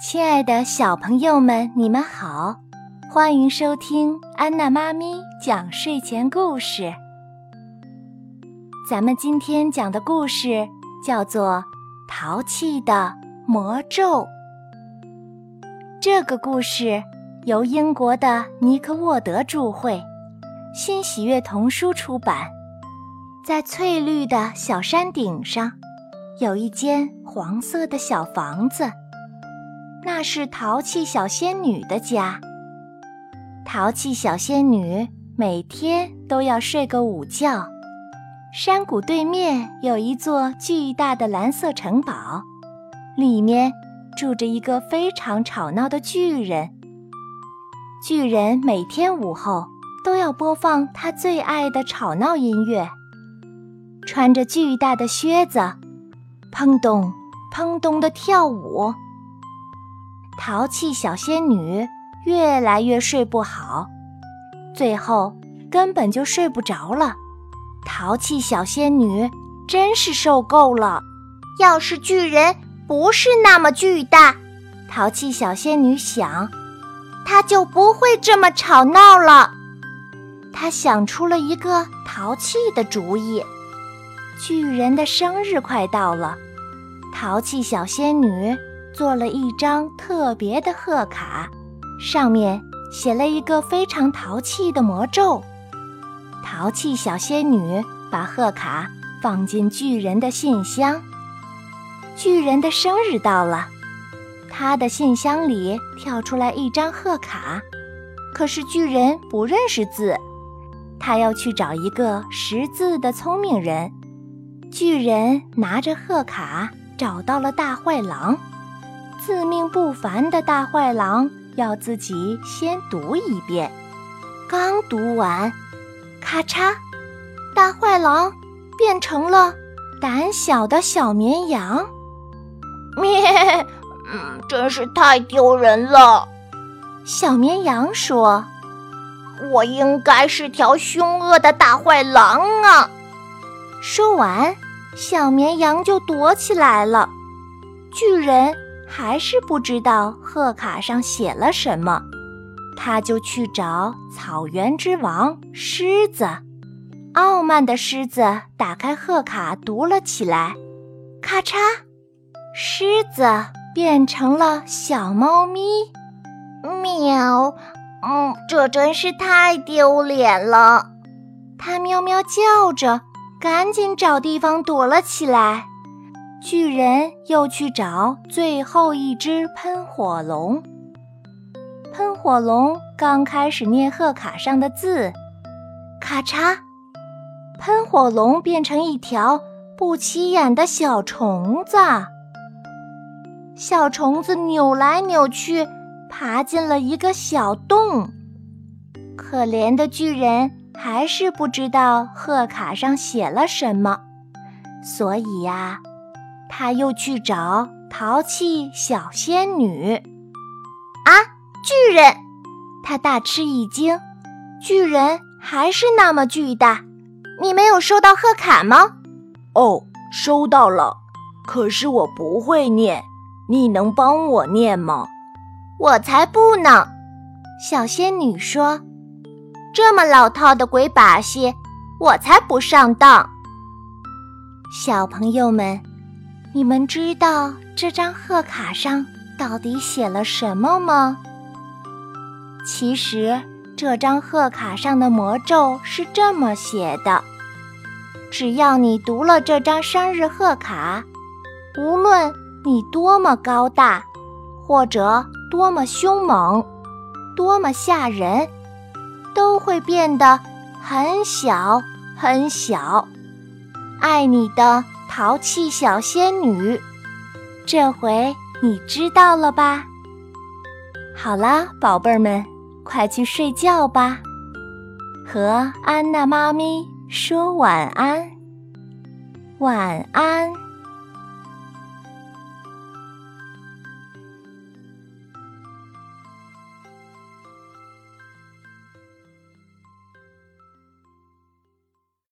亲爱的小朋友们，你们好，欢迎收听安娜妈咪讲睡前故事。咱们今天讲的故事叫做《淘气的魔咒》。这个故事由英国的尼克沃德著绘，新喜悦童书出版。在翠绿的小山顶上，有一间黄色的小房子。那是淘气小仙女的家。淘气小仙女每天都要睡个午觉。山谷对面有一座巨大的蓝色城堡，里面住着一个非常吵闹的巨人。巨人每天午后都要播放他最爱的吵闹音乐，穿着巨大的靴子，砰咚砰咚的跳舞。淘气小仙女越来越睡不好，最后根本就睡不着了。淘气小仙女真是受够了。要是巨人不是那么巨大，淘气小仙女想，他就不会这么吵闹了。他想出了一个淘气的主意。巨人的生日快到了，淘气小仙女。做了一张特别的贺卡，上面写了一个非常淘气的魔咒。淘气小仙女把贺卡放进巨人的信箱。巨人的生日到了，他的信箱里跳出来一张贺卡，可是巨人不认识字，他要去找一个识字的聪明人。巨人拿着贺卡找到了大坏狼。自命不凡的大坏狼要自己先读一遍，刚读完，咔嚓，大坏狼变成了胆小的小绵羊。咩，嗯，真是太丢人了。小绵羊说：“我应该是条凶恶的大坏狼啊！”说完，小绵羊就躲起来了。巨人。还是不知道贺卡上写了什么，他就去找草原之王狮子。傲慢的狮子打开贺卡读了起来，咔嚓，狮子变成了小猫咪。喵，嗯，这真是太丢脸了。它喵喵叫着，赶紧找地方躲了起来。巨人又去找最后一只喷火龙。喷火龙刚开始念贺卡上的字，咔嚓，喷火龙变成一条不起眼的小虫子。小虫子扭来扭去，爬进了一个小洞。可怜的巨人还是不知道贺卡上写了什么，所以呀。他又去找淘气小仙女，啊！巨人，他大吃一惊，巨人还是那么巨大。你没有收到贺卡吗？哦，收到了，可是我不会念，你能帮我念吗？我才不呢！小仙女说：“这么老套的鬼把戏，我才不上当。”小朋友们。你们知道这张贺卡上到底写了什么吗？其实，这张贺卡上的魔咒是这么写的：只要你读了这张生日贺卡，无论你多么高大，或者多么凶猛、多么吓人，都会变得很小很小。爱你的。淘气小仙女，这回你知道了吧？好啦，宝贝儿们，快去睡觉吧，和安娜妈咪说晚安，晚安。